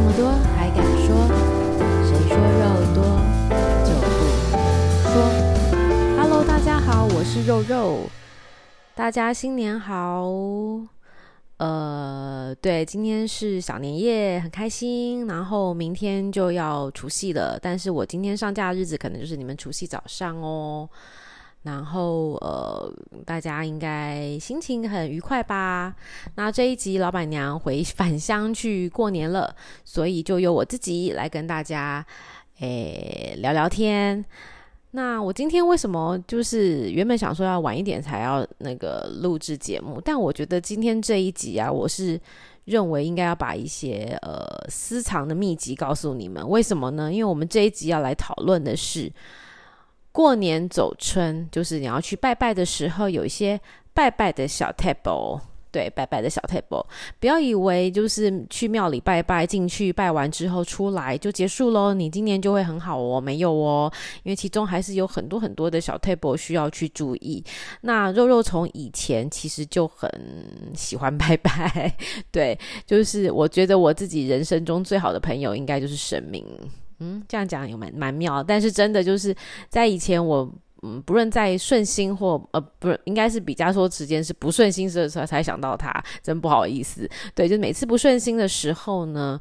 这么多还敢说？谁说肉多就不说？Hello，大家好，我是肉肉，大家新年好。呃，对，今天是小年夜，很开心。然后明天就要除夕了，但是我今天上架的日子可能就是你们除夕早上哦。然后呃，大家应该心情很愉快吧？那这一集老板娘回 返乡去过年了，所以就由我自己来跟大家诶聊聊天。那我今天为什么就是原本想说要晚一点才要那个录制节目，但我觉得今天这一集啊，我是认为应该要把一些呃私藏的秘籍告诉你们。为什么呢？因为我们这一集要来讨论的是。过年走春，就是你要去拜拜的时候，有一些拜拜的小 table，，对，拜拜的小 table，。不要以为就是去庙里拜拜，进去拜完之后出来就结束喽，你今年就会很好哦，没有哦，因为其中还是有很多很多的小 table 需要去注意。那肉肉从以前其实就很喜欢拜拜，对，就是我觉得我自己人生中最好的朋友应该就是神明。嗯，这样讲也蛮蛮妙，但是真的就是在以前我嗯，不论在顺心或呃，不是，应该是比较说时间是不顺心的时候才想到他，真不好意思。对，就每次不顺心的时候呢，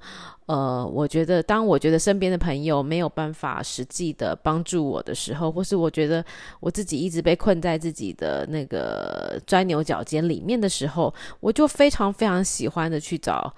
呃，我觉得当我觉得身边的朋友没有办法实际的帮助我的时候，或是我觉得我自己一直被困在自己的那个钻牛角尖里面的时候，我就非常非常喜欢的去找。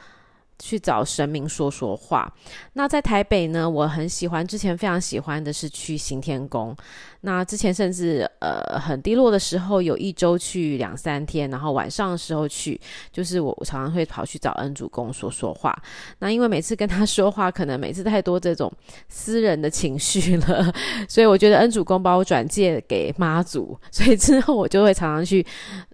去找神明说说话。那在台北呢，我很喜欢，之前非常喜欢的是去行天宫。那之前甚至呃很低落的时候，有一周去两三天，然后晚上的时候去，就是我常常会跑去找恩主公说说话。那因为每次跟他说话，可能每次太多这种私人的情绪了，所以我觉得恩主公把我转介给妈祖，所以之后我就会常常去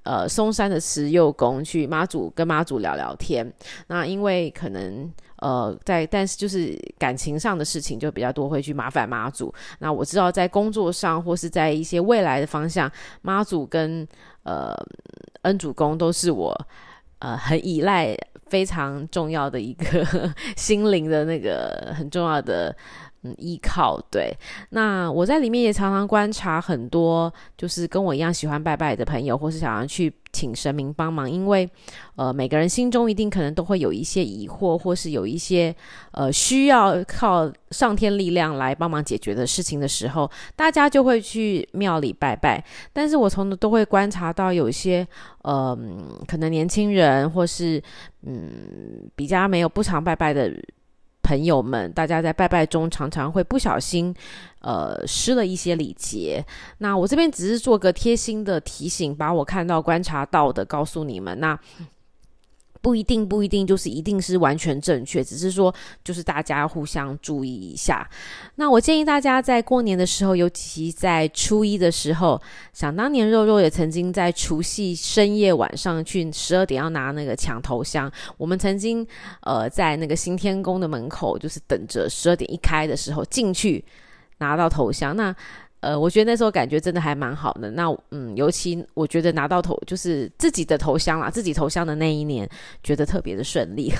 呃嵩山的慈佑宫去妈祖跟妈祖聊聊天。那因为可能。呃，在但是就是感情上的事情就比较多，会去麻烦妈祖。那我知道在工作上或是在一些未来的方向，妈祖跟呃恩主公都是我呃很依赖、非常重要的一个 心灵的那个很重要的。依靠。对，那我在里面也常常观察很多，就是跟我一样喜欢拜拜的朋友，或是想要去请神明帮忙，因为呃，每个人心中一定可能都会有一些疑惑，或是有一些呃需要靠上天力量来帮忙解决的事情的时候，大家就会去庙里拜拜。但是我从都会观察到，有一些呃，可能年轻人或是嗯比较没有不常拜拜的。朋友们，大家在拜拜中常常会不小心，呃，失了一些礼节。那我这边只是做个贴心的提醒，把我看到、观察到的告诉你们。那。不一定，不一定就是一定是完全正确，只是说就是大家互相注意一下。那我建议大家在过年的时候，尤其在初一的时候，想当年肉肉也曾经在除夕深夜晚上去十二点要拿那个抢头香，我们曾经呃在那个新天宫的门口，就是等着十二点一开的时候进去拿到头香。那呃，我觉得那时候感觉真的还蛮好的。那嗯，尤其我觉得拿到头就是自己的头香啦，自己头香的那一年，觉得特别的顺利。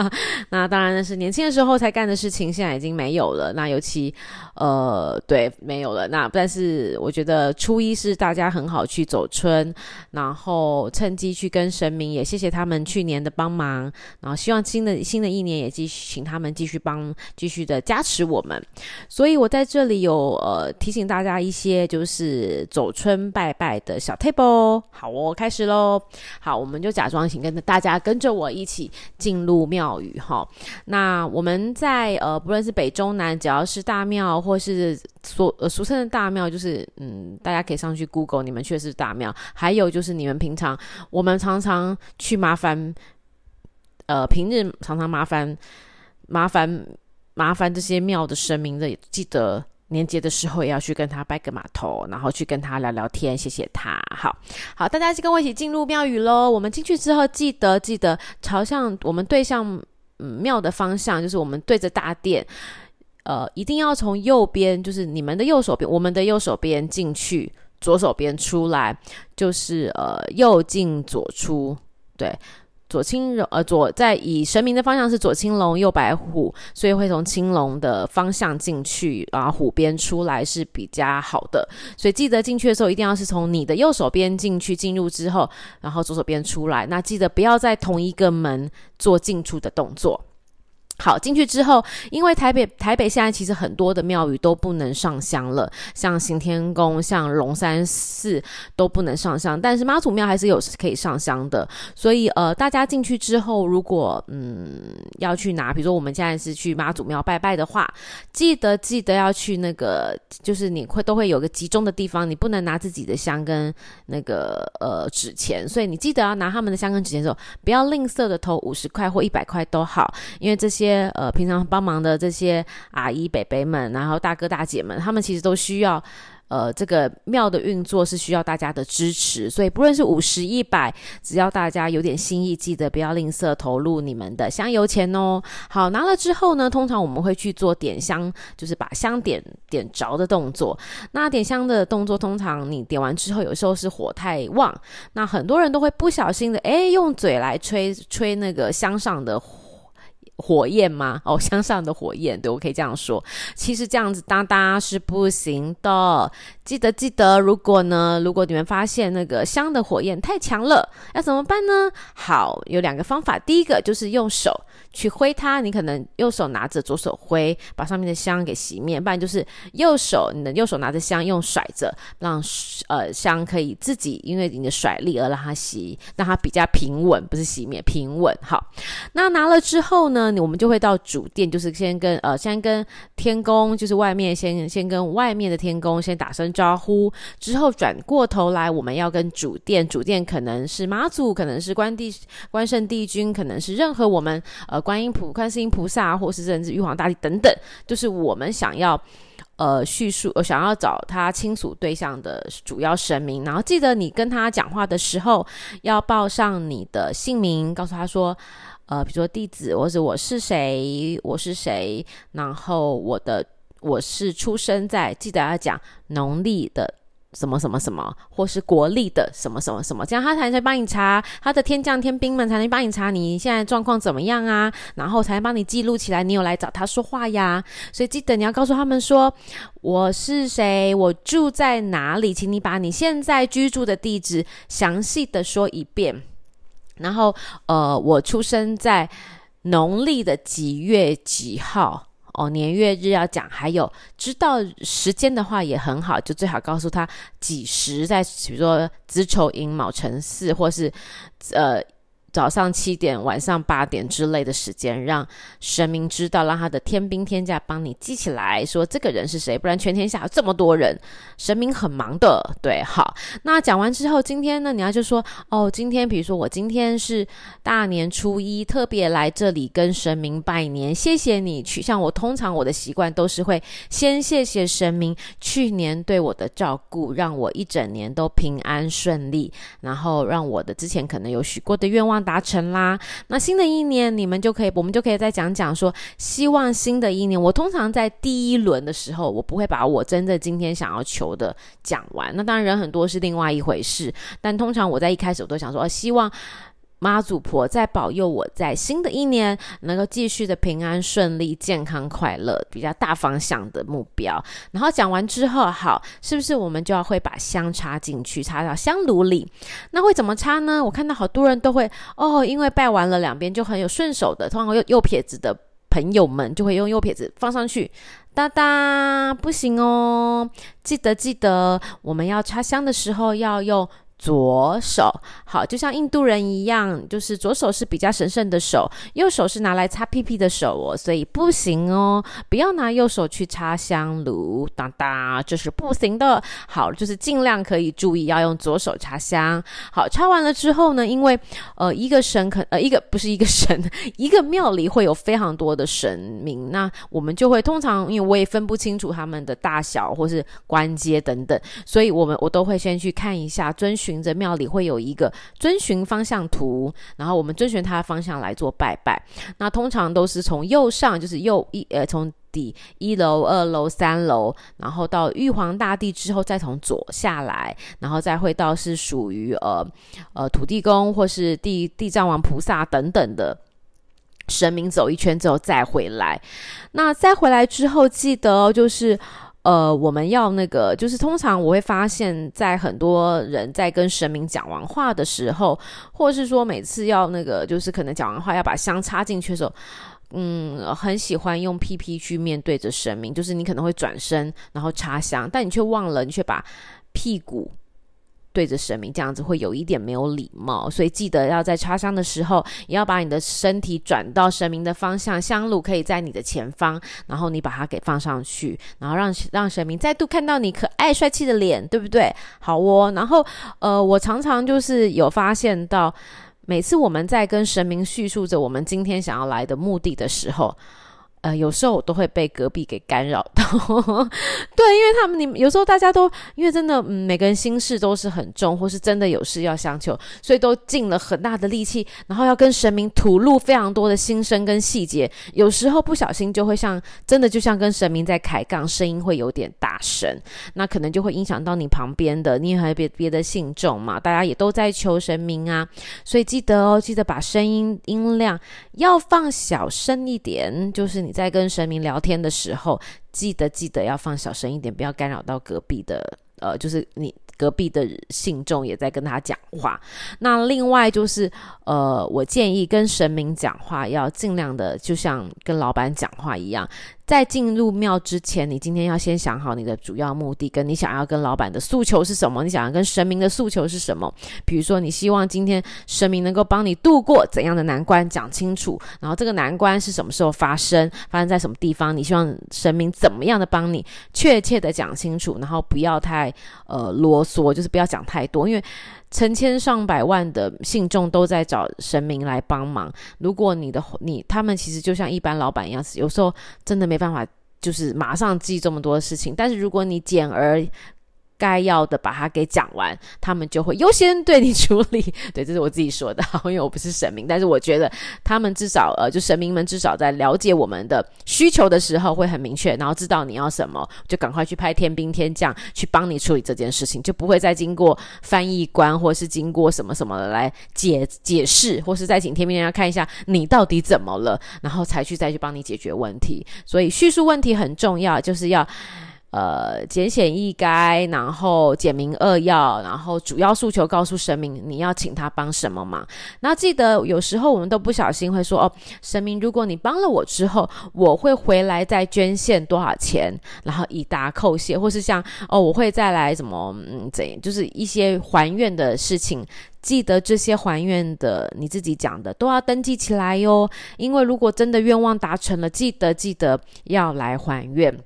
那当然那是年轻的时候才干的事情，现在已经没有了。那尤其呃，对，没有了。那但是我觉得初一是大家很好去走春，然后趁机去跟神明也谢谢他们去年的帮忙，然后希望新的新的一年也继续请他们继续帮，继续的加持我们。所以我在这里有呃提醒大家。加一些就是走春拜拜的小 table，好哦，开始喽。好，我们就假装请跟大家跟着我一起进入庙宇哈。那我们在呃，不论是北中南，只要是大庙或是所呃俗称的大庙，就是嗯，大家可以上去 Google，你们确实是大庙。还有就是你们平常我们常常去麻烦，呃，平日常常麻烦麻烦麻烦这些庙的神明的，记得。年节的时候也要去跟他拜个码头，然后去跟他聊聊天，谢谢他。好好，大家就跟我一起进入庙宇喽。我们进去之后，记得记得朝向我们对向嗯庙的方向，就是我们对着大殿，呃，一定要从右边，就是你们的右手边，我们的右手边进去，左手边出来，就是呃右进左出，对。左青龙，呃，左在以神明的方向是左青龙右白虎，所以会从青龙的方向进去，然后虎边出来是比较好的。所以记得进去的时候，一定要是从你的右手边进去，进入之后，然后左手边出来。那记得不要在同一个门做进出的动作。好，进去之后，因为台北台北现在其实很多的庙宇都不能上香了，像行天宫、像龙山寺都不能上香，但是妈祖庙还是有可以上香的。所以呃，大家进去之后，如果嗯要去拿，比如说我们现在是去妈祖庙拜拜的话，记得记得要去那个，就是你会都会有个集中的地方，你不能拿自己的香跟那个呃纸钱，所以你记得要拿他们的香跟纸钱的时候，不要吝啬的投五十块或一百块都好，因为这些。呃，平常帮忙的这些阿姨、伯伯们，然后大哥、大姐们，他们其实都需要，呃，这个庙的运作是需要大家的支持，所以不论是五十、一百，只要大家有点心意，记得不要吝啬投入你们的香油钱哦。好，拿了之后呢，通常我们会去做点香，就是把香点点着的动作。那点香的动作，通常你点完之后，有时候是火太旺，那很多人都会不小心的，哎，用嘴来吹吹那个香上的。火焰吗？偶像上的火焰，对，我可以这样说。其实这样子哒哒是不行的。记得记得，如果呢，如果你们发现那个香的火焰太强了，要怎么办呢？好，有两个方法。第一个就是用手去挥它，你可能右手拿着，左手挥，把上面的香给熄灭。不然就是右手，你的右手拿着香，用甩着，让呃香可以自己因为你的甩力而让它熄，让它比较平稳，不是熄灭，平稳。好，那拿了之后呢？我们就会到主殿，就是先跟呃，先跟天宫，就是外面先先跟外面的天宫先打声招呼，之后转过头来，我们要跟主殿，主殿可能是妈祖，可能是关帝、关圣帝君，可能是任何我们呃观音菩、观世音菩萨，或是甚至玉皇大帝等等，就是我们想要呃叙述、想要找他亲属对象的主要神明，然后记得你跟他讲话的时候，要报上你的姓名，告诉他说。呃，比如说弟子，或者我是谁，我是谁，然后我的我是出生在，记得要讲农历的什么什么什么，或是国历的什么什么什么，这样他才能帮你查，他的天将天兵们才能帮你查你现在状况怎么样啊，然后才能帮你记录起来，你有来找他说话呀。所以记得你要告诉他们说我是谁，我住在哪里，请你把你现在居住的地址详细的说一遍。然后，呃，我出生在农历的几月几号？哦，年月日要讲，还有知道时间的话也很好，就最好告诉他几时在，比如说子丑寅卯辰巳，或是呃。早上七点、晚上八点之类的时间，让神明知道，让他的天兵天将帮你记起来，说这个人是谁。不然全天下有这么多人，神明很忙的。对，好，那讲完之后，今天呢，你要就说哦，今天比如说我今天是大年初一，特别来这里跟神明拜年，谢谢你去。像我通常我的习惯都是会先谢谢神明去年对我的照顾，让我一整年都平安顺利，然后让我的之前可能有许过的愿望。达成啦，那新的一年你们就可以，我们就可以再讲讲说，希望新的一年。我通常在第一轮的时候，我不会把我真的今天想要求的讲完。那当然人很多是另外一回事，但通常我在一开始我都想说，希望。妈祖婆在保佑我，在新的一年能够继续的平安顺利、健康快乐，比较大方向的目标。然后讲完之后，好，是不是我们就要会把香插进去，插到香炉里？那会怎么插呢？我看到好多人都会哦，因为拜完了两边就很有顺手的，通常右右撇子的朋友们就会用右撇子放上去，哒哒，不行哦，记得记得，我们要插香的时候要用。左手好，就像印度人一样，就是左手是比较神圣的手，右手是拿来擦屁屁的手哦，所以不行哦，不要拿右手去擦香炉，哒哒，这是不行的。好，就是尽量可以注意要用左手擦香。好，擦完了之后呢，因为呃一个神可呃一个不是一个神，一个庙里会有非常多的神明，那我们就会通常因为我也分不清楚他们的大小或是关阶等等，所以我们我都会先去看一下遵循。循着庙里会有一个遵循方向图，然后我们遵循它的方向来做拜拜。那通常都是从右上，就是右一呃，从底，一楼、二楼、三楼，然后到玉皇大帝之后，再从左下来，然后再会到是属于呃呃土地公或是地地藏王菩萨等等的神明走一圈之后再回来。那再回来之后，记得哦，就是。呃，我们要那个，就是通常我会发现，在很多人在跟神明讲完话的时候，或是说每次要那个，就是可能讲完话要把香插进去的时候，嗯，很喜欢用屁屁去面对着神明，就是你可能会转身然后插香，但你却忘了，你却把屁股。对着神明这样子会有一点没有礼貌，所以记得要在插香的时候，也要把你的身体转到神明的方向，香炉可以在你的前方，然后你把它给放上去，然后让让神明再度看到你可爱帅气的脸，对不对？好哦，然后呃，我常常就是有发现到，每次我们在跟神明叙述着我们今天想要来的目的的时候。呃，有时候我都会被隔壁给干扰到，对，因为他们你有时候大家都因为真的，嗯，每个人心事都是很重，或是真的有事要相求，所以都尽了很大的力气，然后要跟神明吐露非常多的心声跟细节，有时候不小心就会像真的就像跟神明在抬杠，声音会有点大声，那可能就会影响到你旁边的，你还有别别的信众嘛，大家也都在求神明啊，所以记得哦，记得把声音音量要放小声一点，就是你。在跟神明聊天的时候，记得记得要放小声一点，不要干扰到隔壁的，呃，就是你隔壁的信众也在跟他讲话。那另外就是，呃，我建议跟神明讲话要尽量的，就像跟老板讲话一样。在进入庙之前，你今天要先想好你的主要目的，跟你想要跟老板的诉求是什么？你想要跟神明的诉求是什么？比如说，你希望今天神明能够帮你度过怎样的难关，讲清楚。然后这个难关是什么时候发生？发生在什么地方？你希望神明怎么样的帮你？确切的讲清楚，然后不要太呃啰嗦，就是不要讲太多，因为。成千上百万的信众都在找神明来帮忙。如果你的你他们其实就像一般老板一样，有时候真的没办法，就是马上记这么多事情。但是如果你简而该要的把它给讲完，他们就会优先对你处理。对，这是我自己说的，因为我不是神明，但是我觉得他们至少呃，就神明们至少在了解我们的需求的时候会很明确，然后知道你要什么，就赶快去派天兵天将去帮你处理这件事情，就不会再经过翻译官或是经过什么什么来解解释，或是再请天兵天将看一下你到底怎么了，然后才去再去帮你解决问题。所以叙述问题很重要，就是要。呃，简显易赅，然后简明扼要，然后主要诉求告诉神明，你要请他帮什么忙。那记得有时候我们都不小心会说哦，神明，如果你帮了我之后，我会回来再捐献多少钱，然后以达叩谢，或是像哦，我会再来怎么嗯怎，就是一些还愿的事情。记得这些还愿的，你自己讲的都要登记起来哟，因为如果真的愿望达成了，记得记得要来还愿。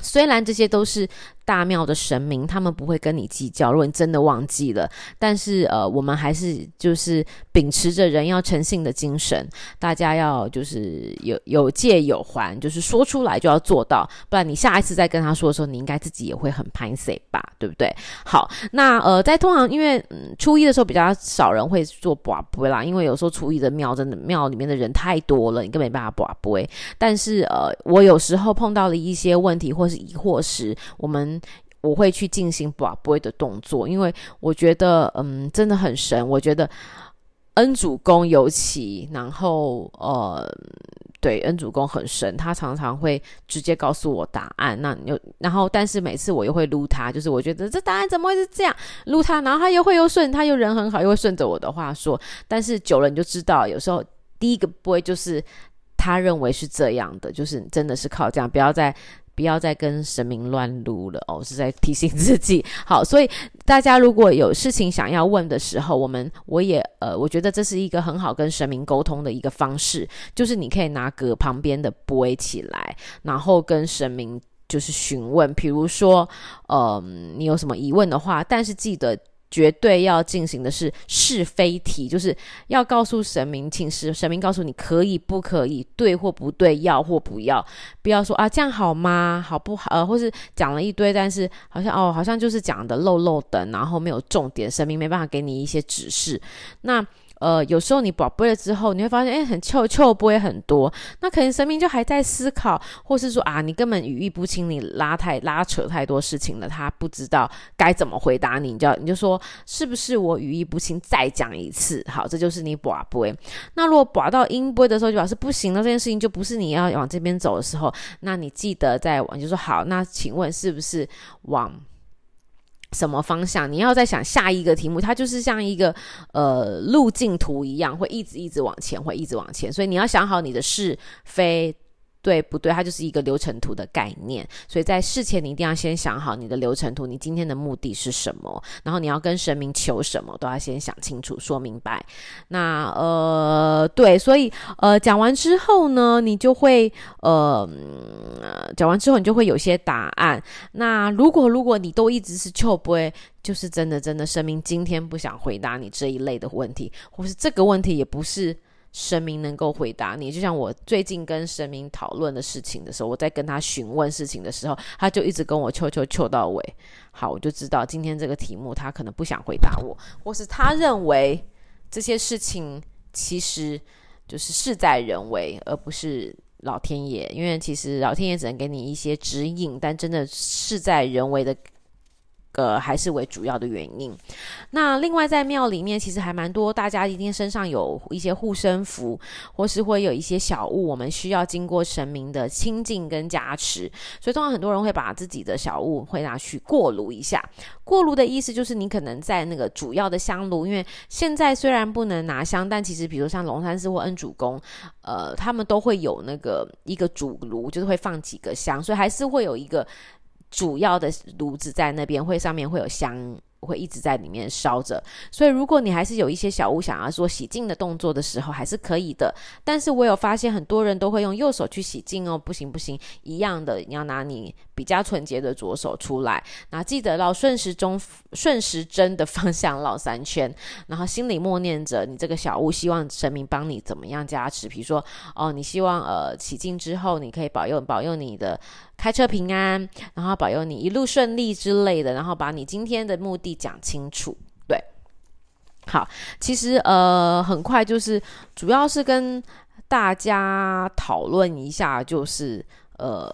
虽然这些都是。大庙的神明，他们不会跟你计较。如果你真的忘记了，但是呃，我们还是就是秉持着人要诚信的精神，大家要就是有有借有还，就是说出来就要做到，不然你下一次再跟他说的时候，你应该自己也会很歹势吧，对不对？好，那呃，在通常因为嗯初一的时候比较少人会做跋杯啦，因为有时候初一的庙真的庙里面的人太多了，你根本没办法跋杯。但是呃，我有时候碰到了一些问题或是疑惑时，我们。我会去进行跋杯的动作，因为我觉得，嗯，真的很神。我觉得恩主公尤其，然后，呃，对，恩主公很神，他常常会直接告诉我答案。那又，然后，但是每次我又会撸他，就是我觉得这答案怎么会是这样撸他，然后他又会又顺，他又人很好，又会顺着我的话说。但是久了你就知道，有时候第一个杯就是他认为是这样的，就是真的是靠这样，不要再。不要再跟神明乱撸了哦，是在提醒自己。好，所以大家如果有事情想要问的时候，我们我也呃，我觉得这是一个很好跟神明沟通的一个方式，就是你可以拿个旁边的杯起来，然后跟神明就是询问，比如说，嗯、你有什么疑问的话，但是记得。绝对要进行的是是非题，就是要告诉神明，请神神明告诉你可以不可以，对或不对，要或不要，不要说啊这样好吗？好不好？呃，或是讲了一堆，但是好像哦，好像就是讲的漏漏的，然后没有重点，神明没办法给你一些指示。那呃，有时候你宝贝了之后，你会发现，哎，很臭臭，不会很多。那可能神明就还在思考，或是说啊，你根本语意不清，你拉太拉扯太多事情了，他不知道该怎么回答你，你就你就说是不是我语意不清？再讲一次，好，这就是你宝贝。那如果宝到音杯的时候，就表示不行了，这件事情就不是你要往这边走的时候，那你记得再往，就说好，那请问是不是往？什么方向？你要再想下一个题目，它就是像一个呃路径图一样，会一直一直往前，会一直往前。所以你要想好你的是非。对不对？它就是一个流程图的概念，所以在事前你一定要先想好你的流程图，你今天的目的是什么，然后你要跟神明求什么，都要先想清楚、说明白。那呃，对，所以呃，讲完之后呢，你就会呃，讲完之后你就会有些答案。那如果如果你都一直是就不会，就是真的真的神明今天不想回答你这一类的问题，或是这个问题也不是。神明能够回答你，就像我最近跟神明讨论的事情的时候，我在跟他询问事情的时候，他就一直跟我求求求到尾。好，我就知道今天这个题目他可能不想回答我，或是他认为这些事情其实就是事在人为，而不是老天爷。因为其实老天爷只能给你一些指引，但真的事在人为的。个还是为主要的原因。那另外在庙里面，其实还蛮多，大家一定身上有一些护身符，或是会有一些小物，我们需要经过神明的清净跟加持。所以通常很多人会把自己的小物会拿去过炉一下。过炉的意思就是你可能在那个主要的香炉，因为现在虽然不能拿香，但其实比如像龙山寺或恩主公，呃，他们都会有那个一个主炉，就是会放几个香，所以还是会有一个。主要的炉子在那边，会上面会有香。会一直在里面烧着，所以如果你还是有一些小物想要做洗净的动作的时候，还是可以的。但是我有发现很多人都会用右手去洗净哦，不行不行，一样的，你要拿你比较纯洁的左手出来。那记得绕顺时钟顺时针的方向绕三圈，然后心里默念着你这个小物，希望神明帮你怎么样加持。比如说哦，你希望呃洗净之后，你可以保佑保佑你的开车平安，然后保佑你一路顺利之类的，然后把你今天的目的。讲清楚，对，好，其实呃，很快就是，主要是跟大家讨论一下，就是呃，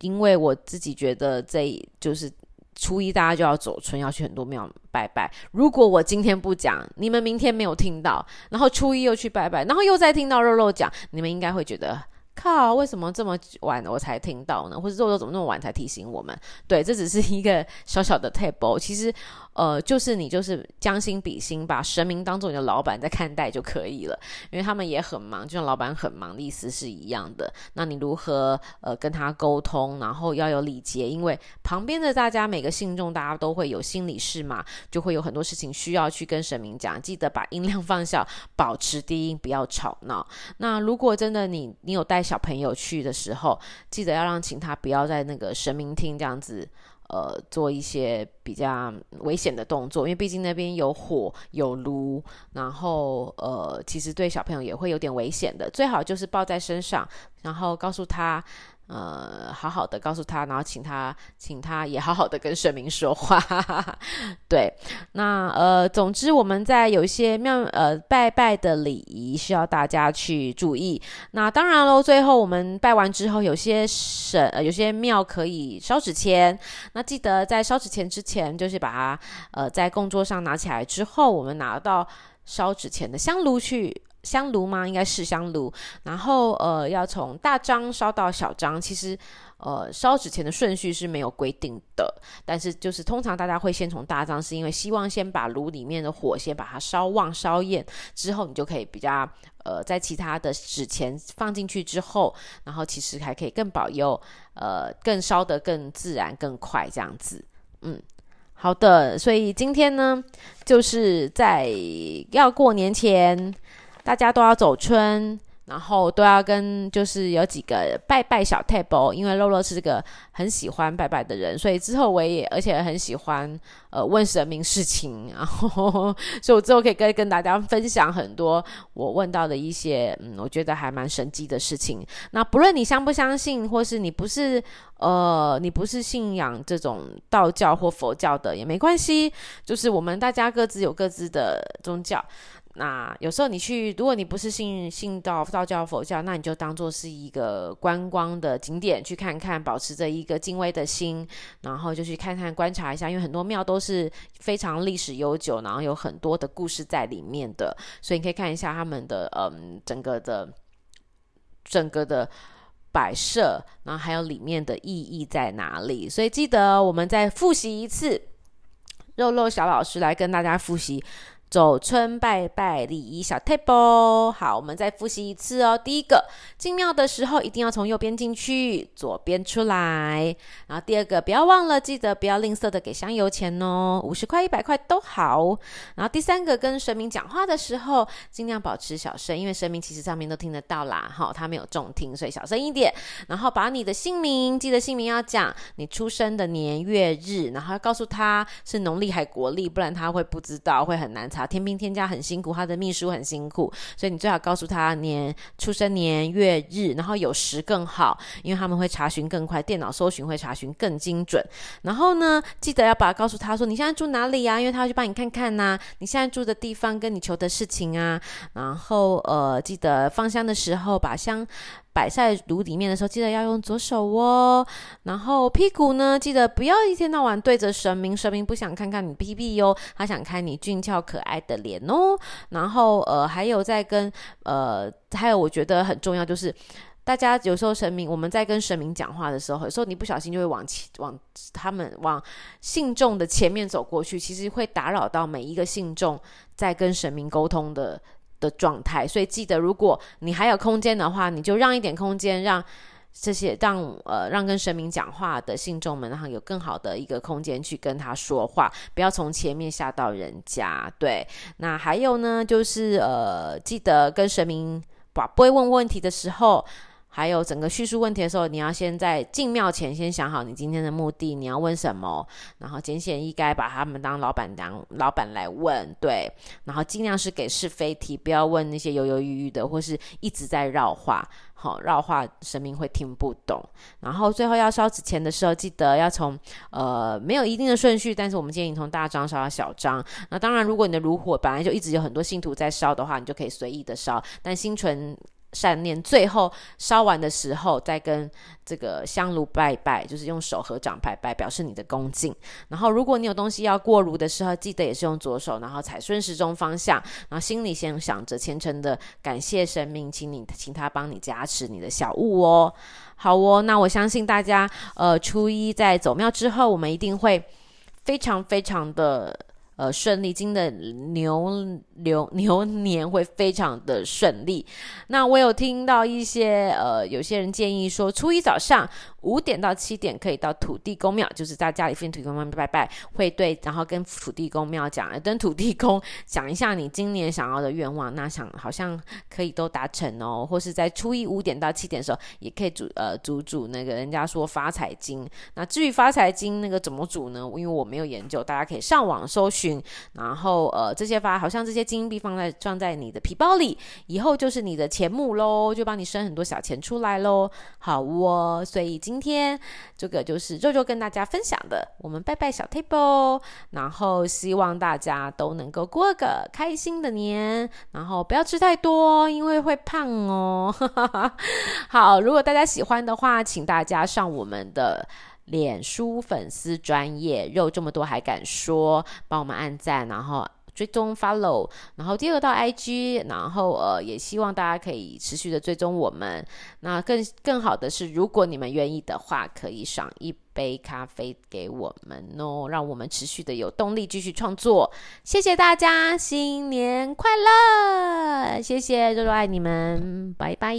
因为我自己觉得这就是初一大家就要走春，要去很多庙拜拜。如果我今天不讲，你们明天没有听到，然后初一又去拜拜，然后又再听到肉肉讲，你们应该会觉得。靠！为什么这么晚我才听到呢？或者肉肉怎么那么晚才提醒我们？对，这只是一个小小的 table。其实，呃，就是你就是将心比心，把神明当做你的老板在看待就可以了。因为他们也很忙，就像老板很忙的意思是一样的。那你如何呃跟他沟通？然后要有礼节，因为旁边的大家每个信众大家都会有心理事嘛，就会有很多事情需要去跟神明讲。记得把音量放小，保持低音，不要吵闹。那如果真的你你有带小朋友去的时候，记得要让请他不要在那个神明厅这样子，呃，做一些比较危险的动作，因为毕竟那边有火有炉，然后呃，其实对小朋友也会有点危险的。最好就是抱在身上，然后告诉他。呃，好好的告诉他，然后请他，请他也好好的跟神明说话。对，那呃，总之我们在有一些庙呃拜拜的礼仪需要大家去注意。那当然喽，最后我们拜完之后，有些神呃有些庙可以烧纸钱。那记得在烧纸钱之前，就是把它呃在供桌上拿起来之后，我们拿到烧纸钱的香炉去。香炉吗？应该是香炉。然后呃，要从大张烧到小张。其实呃，烧纸钱的顺序是没有规定的，但是就是通常大家会先从大张，是因为希望先把炉里面的火先把它烧旺烧艳，之后你就可以比较呃，在其他的纸钱放进去之后，然后其实还可以更保佑呃，更烧得更自然更快这样子。嗯，好的。所以今天呢，就是在要过年前。大家都要走春，然后都要跟就是有几个拜拜小 table，因为肉肉是个很喜欢拜拜的人，所以之后我也而且很喜欢呃问神明事情，然后所以我之后可以跟跟大家分享很多我问到的一些嗯我觉得还蛮神奇的事情。那不论你相不相信，或是你不是呃你不是信仰这种道教或佛教的也没关系，就是我们大家各自有各自的宗教。那有时候你去，如果你不是信信道道教、佛教，那你就当做是一个观光的景点去看看，保持着一个敬畏的心，然后就去看看、观察一下，因为很多庙都是非常历史悠久，然后有很多的故事在里面的，所以你可以看一下他们的嗯整个的整个的摆设，然后还有里面的意义在哪里。所以记得我们再复习一次，肉肉小老师来跟大家复习。走春拜拜礼仪小 table，好，我们再复习一次哦。第一个，进庙的时候一定要从右边进去，左边出来。然后第二个，不要忘了，记得不要吝啬的给香油钱哦，五十块、一百块都好。然后第三个，跟神明讲话的时候，尽量保持小声，因为神明其实上面都听得到啦，哈，他没有重听，所以小声一点。然后把你的姓名，记得姓名要讲你出生的年月日，然后要告诉他是农历还国历，不然他会不知道，会很难查。天兵天将很辛苦，他的秘书很辛苦，所以你最好告诉他年出生年月日，然后有时更好，因为他们会查询更快，电脑搜寻会查询更精准。然后呢，记得要把告诉他说你现在住哪里、啊？因为他要去帮你看看呐、你现在住的地方跟你求的事情啊。然后呃，记得放香的时候把香。摆在炉里面的时候，记得要用左手哦。然后屁股呢，记得不要一天到晚对着神明，神明不想看看你屁屁哟，他想看你俊俏可爱的脸哦。然后呃，还有在跟呃，还有我觉得很重要，就是大家有时候神明，我们在跟神明讲话的时候，有时候你不小心就会往前往他们往信众的前面走过去，其实会打扰到每一个信众在跟神明沟通的。的状态，所以记得，如果你还有空间的话，你就让一点空间，让这些让呃让跟神明讲话的信众们，然后有更好的一个空间去跟他说话，不要从前面吓到人家。对，那还有呢，就是呃，记得跟神明不不会问问题的时候。还有整个叙述问题的时候，你要先在进庙前先想好你今天的目的，你要问什么，然后简显易赅把他们当老板当老板来问，对，然后尽量是给是非题，不要问那些犹犹豫豫的，或是一直在绕话，好绕话神明会听不懂。然后最后要烧纸钱的时候，记得要从呃没有一定的顺序，但是我们建议从大张烧到小张。那当然，如果你的炉火本来就一直有很多信徒在烧的话，你就可以随意的烧，但心存。善念，最后烧完的时候，再跟这个香炉拜拜，就是用手合掌拜拜，表示你的恭敬。然后，如果你有东西要过炉的时候，记得也是用左手，然后踩顺时钟方向，然后心里先想着虔诚的感谢神明，请你请他帮你加持你的小物哦。好哦，那我相信大家，呃，初一在走庙之后，我们一定会非常非常的。呃，顺利，今的牛牛牛年会非常的顺利。那我有听到一些呃，有些人建议说，初一早上五点到七点可以到土地公庙，就是在家里附近土地公庙拜拜，会对，然后跟土地公庙讲，跟土地公 讲一下你今年想要的愿望，那想好像可以都达成哦。或是在初一五点到七点的时候，也可以煮呃煮煮那个人家说发财金。那至于发财金那个怎么煮呢？因为我没有研究，大家可以上网搜寻。然后呃，这些发好像这些金币放在装在你的皮包里，以后就是你的钱目喽，就帮你生很多小钱出来喽。好哦，所以今今天这个就是肉肉跟大家分享的，我们拜拜小 table，然后希望大家都能够过个开心的年，然后不要吃太多，因为会胖哦。好，如果大家喜欢的话，请大家上我们的。脸书粉丝专业肉这么多还敢说，帮我们按赞，然后追踪 follow，然后第二个到 IG，然后呃也希望大家可以持续的追踪我们。那更更好的是，如果你们愿意的话，可以赏一杯咖啡给我们哦，让我们持续的有动力继续创作。谢谢大家，新年快乐！谢谢肉肉爱你们，拜拜。